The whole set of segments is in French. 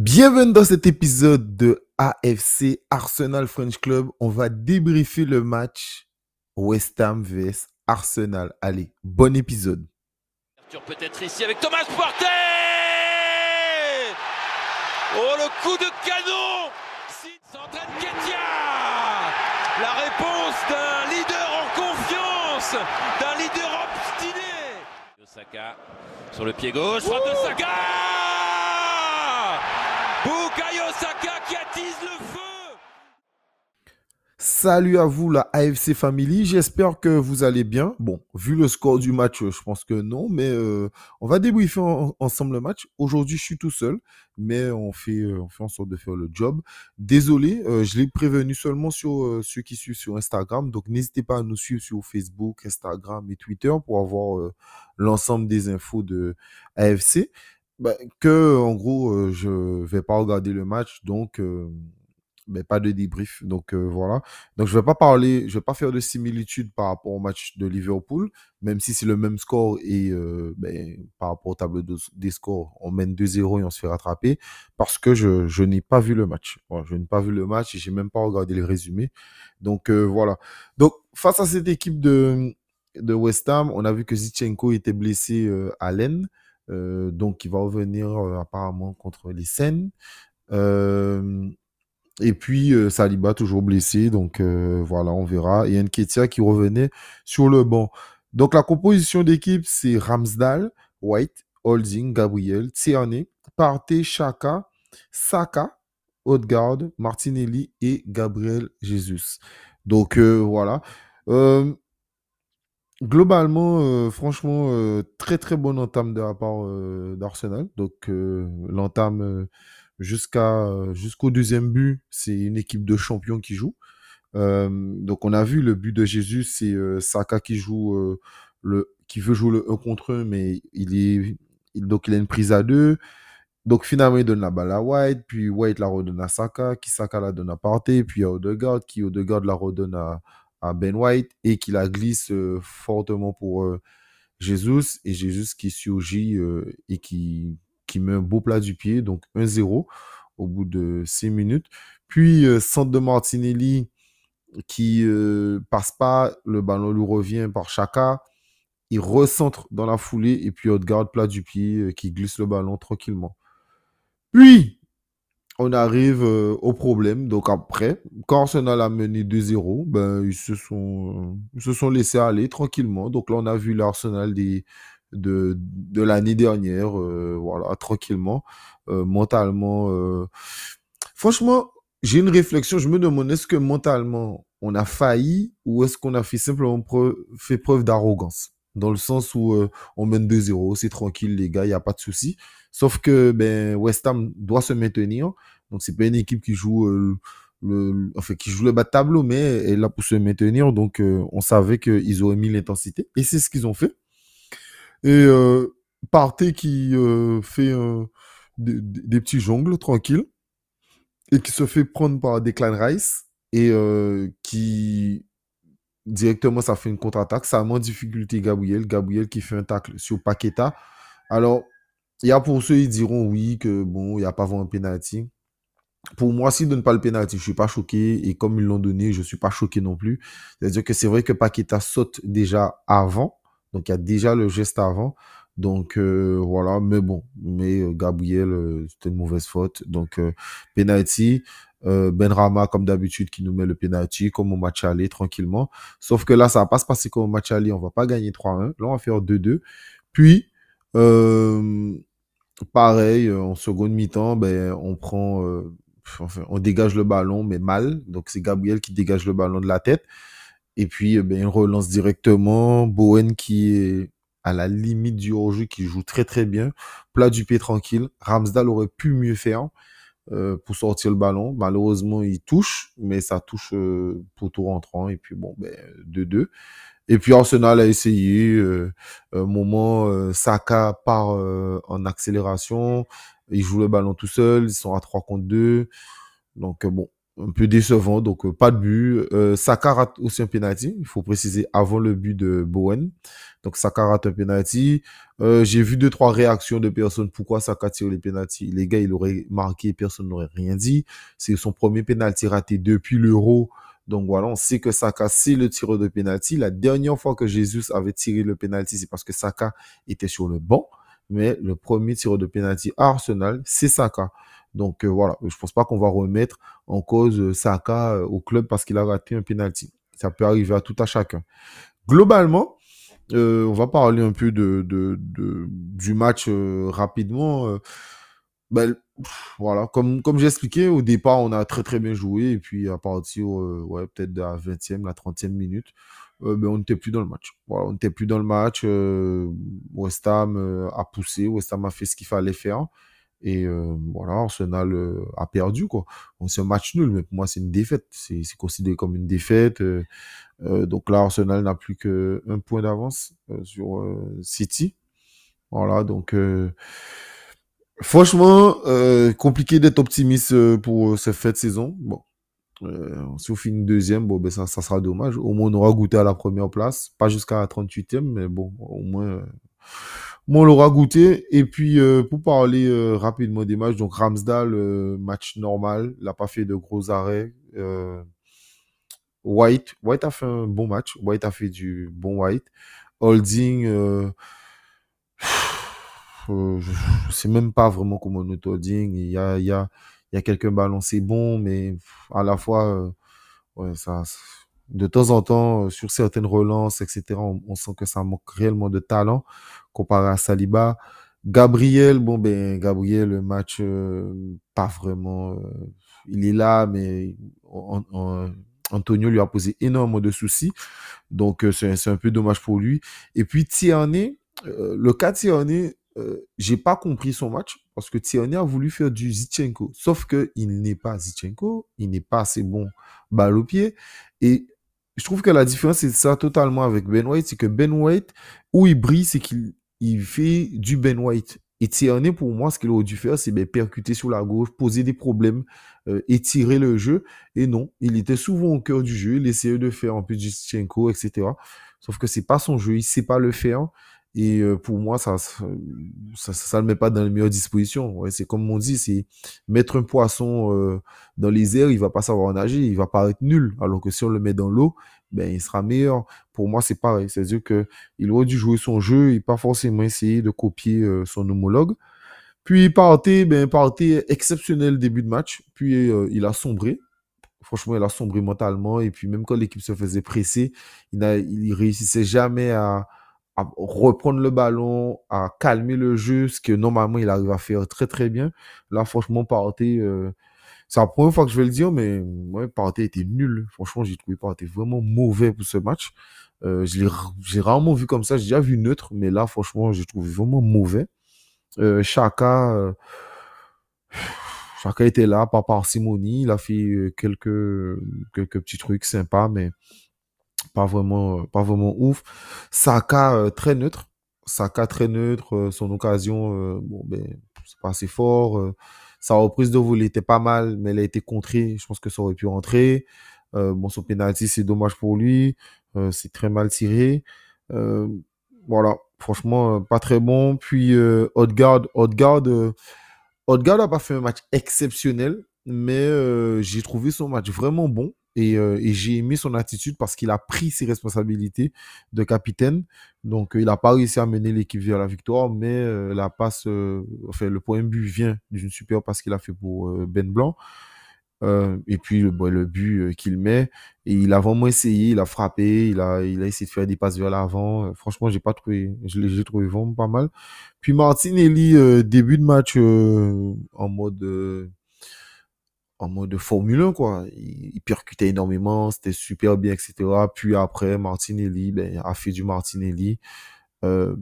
Bienvenue dans cet épisode de AFC Arsenal French Club. On va débriefer le match West Ham vs Arsenal. Allez, bon épisode. Peut-être ici avec Thomas Partey Oh le coup de canon s'entraîne Ketia La réponse d'un leader en confiance, d'un leader obstiné. Osaka sur le pied gauche, frappe de Saka Salut à vous la AFC Family, j'espère que vous allez bien. Bon, vu le score du match, je pense que non, mais euh, on va débriefer ensemble le match. Aujourd'hui, je suis tout seul, mais on fait, euh, on fait en sorte de faire le job. Désolé, euh, je l'ai prévenu seulement sur ceux qui suivent sur Instagram, donc n'hésitez pas à nous suivre sur Facebook, Instagram et Twitter pour avoir l'ensemble des infos de AFC. Bah, que en gros, je vais pas regarder le match, donc mais pas de débrief. Donc euh, voilà. Donc je vais pas parler, je vais pas faire de similitude par rapport au match de Liverpool, même si c'est le même score et euh, ben, par rapport au tableau des scores, on mène 2-0 et on se fait rattraper parce que je, je n'ai pas vu le match. je n'ai pas vu le match et j'ai même pas regardé les résumés. Donc euh, voilà. Donc face à cette équipe de de West Ham, on a vu que Zichenko était blessé à l'aine. Donc, il va revenir apparemment contre les Seine. Euh, et puis euh, Saliba toujours blessé, donc euh, voilà, on verra. Et Nketia qui revenait sur le banc. Donc la composition d'équipe, c'est Ramsdale, White, Holding, Gabriel, Tierney, Partey, Chaka, Saka, Odegaard, Martinelli et Gabriel Jesus. Donc euh, voilà. Globalement, franchement, très très bonne entame de la part d'Arsenal. Donc l'entame jusqu'à euh, jusqu'au deuxième but, c'est une équipe de champions qui joue. Euh, donc on a vu le but de Jésus, c'est euh, Saka qui joue le qui veut jouer le 1 contre 1, mais il est donc il a une prise à deux. Donc finalement, il donne la balle à White, puis White la redonne à Saka, qui Saka la donne à Partey, puis à Odegaard, qui Odegaard la redonne à, à Ben White, et qui la glisse fortement pour Jésus, et Jésus qui surgit et qui, qui met un beau plat du pied, donc 1-0 au bout de 6 minutes. Puis, euh, centre de Martinelli qui euh, passe pas, le ballon lui revient par Chaka. Il recentre dans la foulée et puis garde plat du pied euh, qui glisse le ballon tranquillement. Puis, on arrive au problème. Donc après, quand Arsenal a mené 2-0, ben, ils, se sont, ils se sont laissés aller tranquillement. Donc là, on a vu l'Arsenal de, de l'année dernière, euh, voilà, tranquillement, euh, mentalement. Euh. Franchement, j'ai une réflexion, je me demande, est-ce que mentalement, on a failli ou est-ce qu'on a fait simplement preuve, fait preuve d'arrogance? Dans le sens où on mène 2-0, c'est tranquille les gars, il n'y a pas de souci. Sauf que ben, West Ham doit se maintenir, donc c'est pas une équipe qui joue le, enfin, qui joue le bas de tableau, mais elle est là pour se maintenir, donc on savait qu'ils auraient mis l'intensité, et c'est ce qu'ils ont fait. Et euh, Partey qui euh, fait euh, des, petits jongles tranquilles et qui se fait prendre par Declan Rice et euh, qui directement ça fait une contre-attaque. Ça met en difficulté Gabriel. Gabriel qui fait un tacle sur Paqueta. Alors, il y a pour ceux qui diront oui que bon, il n'y a pas vraiment un penalty. Pour moi, s'ils ne donnent pas le penalty, je suis pas choqué. Et comme ils l'ont donné, je suis pas choqué non plus. C'est-à-dire que c'est vrai que Paqueta saute déjà avant. Donc, il y a déjà le geste avant. Donc, euh, voilà. Mais bon, mais euh, Gabriel, euh, c'était une mauvaise faute. Donc, penalty. Ben Rama, comme d'habitude, qui nous met le penalty, comme au match aller, tranquillement. Sauf que là, ça va pas se passer comme au match aller. On va pas gagner 3-1. Là, on va faire 2-2. Puis, pareil, en seconde mi-temps, ben, enfin, on dégage le ballon, mais mal. Donc, c'est Gabriel qui dégage le ballon de la tête. Et puis, eh ben, il relance directement. Bowen qui est à la limite du hors-jeu, qui joue très très bien. Plat du pied tranquille. Ramsdale aurait pu mieux faire euh, pour sortir le ballon. Malheureusement, il touche, mais ça touche euh, pour tout rentrant. Et puis bon, ben 2-2. Et puis Arsenal a essayé. Euh, un moment, Saka part en accélération. Il joue le ballon tout seul. Ils sont à 3 contre 2. Donc bon, un peu décevant, donc euh, pas de but. Euh, Saka rate aussi un penalty, il faut préciser avant le but de Bowen. Donc Saka rate un penalty. Euh, J'ai vu deux trois réactions de personnes. Pourquoi Saka tire les penalty? Les gars, il aurait marqué, personne n'aurait rien dit. C'est son premier penalty raté depuis l'Euro. Donc voilà, on sait que Saka c'est le tireur de penalty. La dernière fois que Jésus avait tiré le penalty, c'est parce que Saka était sur le banc. Mais le premier tireur de penalty à Arsenal, c'est Saka. Donc euh, voilà, je pense pas qu'on va remettre en cause euh, Saka euh, au club parce qu'il a raté un penalty. Ça peut arriver à tout à chacun. Globalement, on va parler un peu du match rapidement. Ben, voilà, comme, expliqué, au départ, on a très très bien joué. Et puis à partir, peut-être de la 20e, la 30e minute, ben, on n'était plus dans le match. Voilà, on n'était plus dans le match. West Ham a poussé, West Ham a fait ce qu'il fallait faire. Et euh, voilà, Arsenal euh, a perdu, quoi. c'est un match nul, mais pour moi, c'est une défaite. C'est considéré comme une défaite. Euh, donc là, Arsenal n'a plus qu'un point d'avance sur City. Voilà, donc franchement, compliqué d'être optimiste pour cette fête saison. Bon, si on finit deuxième, bon, ben ça, ça sera dommage. Au moins, on aura goûté à la première place. Pas jusqu'à la 38e, mais bon, au moins on l'aura goûté. Et puis, euh, pour parler euh, rapidement des matchs, donc Ramsdale, euh, match normal. Il n'a pas fait de gros arrêts. White, White a fait un bon match. White a fait du bon White. Holding, sais même pas vraiment comment notre holding. Il y a, il y a, il y a quelques ballons, c'est bon, mais à la fois, ouais, ça, de temps en temps, sur certaines relances, etc., on sent que ça manque réellement de talent comparé à Saliba. Gabriel, bon ben Gabriel, le match euh, pas vraiment. Euh, il est là, mais Antonio lui a posé énormément de soucis, donc euh, c'est un peu dommage pour lui. Et puis Tierney, le cas de Tierney, j'ai pas compris son match parce que Tierney a voulu faire du Zichenko, sauf que il n'est pas Zichenko, il n'est pas assez bon balle au pied et je trouve que la différence c'est ça totalement avec Ben White, c'est que Ben White où il brille, c'est qu'il il fait du Ben White. Et Tierney, pour moi, ce qu'il aurait dû faire, c'est ben, percuter sur la gauche, poser des problèmes, euh, étirer le jeu. Et non, il était souvent au cœur du jeu, il essayait de faire un peu du Tchenko, etc. Sauf que c'est pas son jeu, il sait pas le faire. Et euh, pour moi, ça ça, le met pas dans les meilleures dispositions. C'est comme on dit, c'est mettre un poisson euh, dans les airs, il va pas savoir nager, il va paraître nul. Alors que si on le met dans l'eau, ben il sera meilleur. Pour moi, c'est pareil. C'est-à-dire que il aurait dû jouer son jeu et pas forcément essayer de copier euh, son homologue. Puis Partey, ben Partey exceptionnel début de match. Puis il a sombré. Franchement, il a sombré mentalement. Et puis même quand l'équipe se faisait presser, il, il réussissait jamais à à reprendre le ballon, à calmer le jeu, ce que normalement il arrive à faire très très bien. Là, franchement, Partey, euh, c'est la première fois que je vais le dire, mais ouais, Partey était nul. Franchement, j'ai trouvé Partey vraiment mauvais pour ce match. Euh, j'ai rarement vu comme ça. J'ai déjà vu neutre, mais là, franchement, j'ai trouvé vraiment mauvais. Euh, Chaka, euh, Chaka était là, par parcimonie. Il a fait euh, quelques, quelques petits trucs sympas, mais pas vraiment, euh, pas vraiment ouf. Saka euh, très neutre. Saka très neutre. Euh, son occasion, bon ben, c'est pas assez fort. sa reprise de vol était pas mal, mais elle a été contrée. Je pense que ça aurait pu rentrer. bon, son penalty, c'est dommage pour lui. c'est très mal tiré. voilà, franchement, pas très bon. Puis Odegaard, Odegaard, Odegaard a pas fait un match exceptionnel, mais j'ai trouvé son match vraiment bon. Euh, et, j'ai aimé son attitude parce qu'il a pris ses responsabilités de capitaine. Donc, euh, il n'a pas réussi à mener l'équipe vers la victoire, mais euh, la passe, enfin, le point but vient d'une super passe qu'il a fait pour Ben Blanc. et puis le, but qu'il met, et il a vraiment essayé, il a frappé, il a, essayé de faire des passes vers l'avant. franchement, j'ai pas trouvé, je trouvé vraiment pas mal. Puis Martinelli, début de match en mode en mode Formule 1, quoi. Il, percutait énormément, c'était super bien, etc. Puis après, Martinelli, ben, a fait du Martinelli. Euh,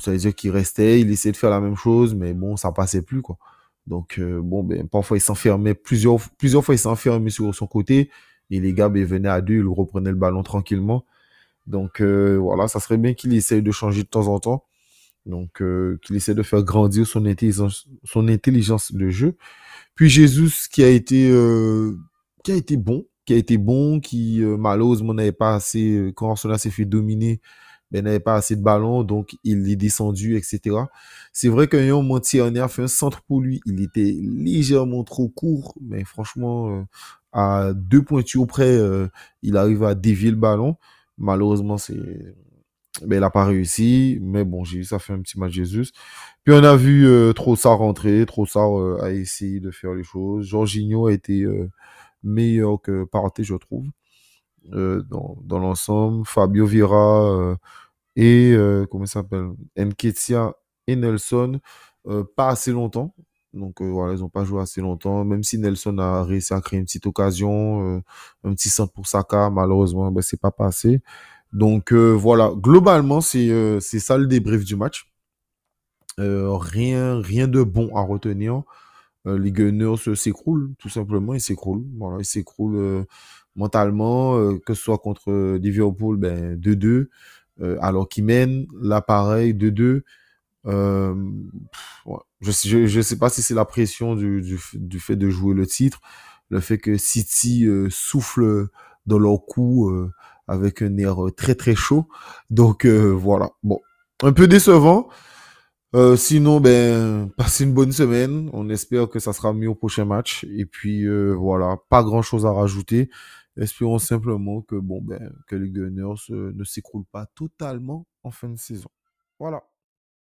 ça veut dire qu'il restait, il essayait de faire la même chose, mais bon, ça passait plus, quoi. Donc, euh, bon, ben, parfois, il s'enfermait, plusieurs, plusieurs fois, il s'enfermait sur son côté, et les gars, ben, venaient à deux, ils reprenaient le ballon tranquillement. Donc, euh, voilà, ça serait bien qu'il essaye de changer de temps en temps. Donc, euh, qu'il essaie de faire grandir son intelligence, son intelligence de jeu. Puis Jésus qui a été euh, qui a été bon, qui a été bon, qui malheureusement n'avait pas assez, quand Arsenal s'est fait dominer, ben, n'avait pas assez de ballons, donc il est descendu, etc. C'est vrai qu'un moment, Tierney a fait un centre pour lui. Il était légèrement trop court, mais franchement, à deux pointures près, il arrive à dévier le ballon. Malheureusement, c'est ben, il n'a pas réussi, mais bon, j'ai ça fait un petit match Jésus. Puis on a vu euh, rentrer, Trossard euh, a essayé de faire les choses. Jorginho a été euh, meilleur que Partey, je trouve, euh, dans, dans l'ensemble. Fabio Vira et, comment s'appelle Nketia et Nelson, pas assez longtemps. Donc voilà, ils n'ont pas joué assez longtemps. Même si Nelson a réussi à créer une petite occasion, un petit centre pour Saka, malheureusement, ben, c'est pas passé. Donc euh, voilà, globalement, c'est euh, ça le débrief du match. Euh, rien, rien de bon à retenir. les Gunners s'écroulent, tout simplement, ils s'écroulent. Voilà, ils s'écroulent mentalement, que ce soit contre Liverpool, ben 2-2, alors qu'ils mènent l'appareil 2-2. Ouais. Je, je, sais pas si c'est la pression du, du, du, fait de jouer le titre, le fait que City souffle dans leur cou avec un air euh, très très chaud. Donc euh, voilà, bon, un peu décevant. Euh, sinon, ben, passez une bonne semaine. On espère que ça sera mieux au prochain match. Et puis voilà, pas grand chose à rajouter. Espérons simplement que bon ben que les Gunners ne s'écroulent pas totalement en fin de saison. Voilà.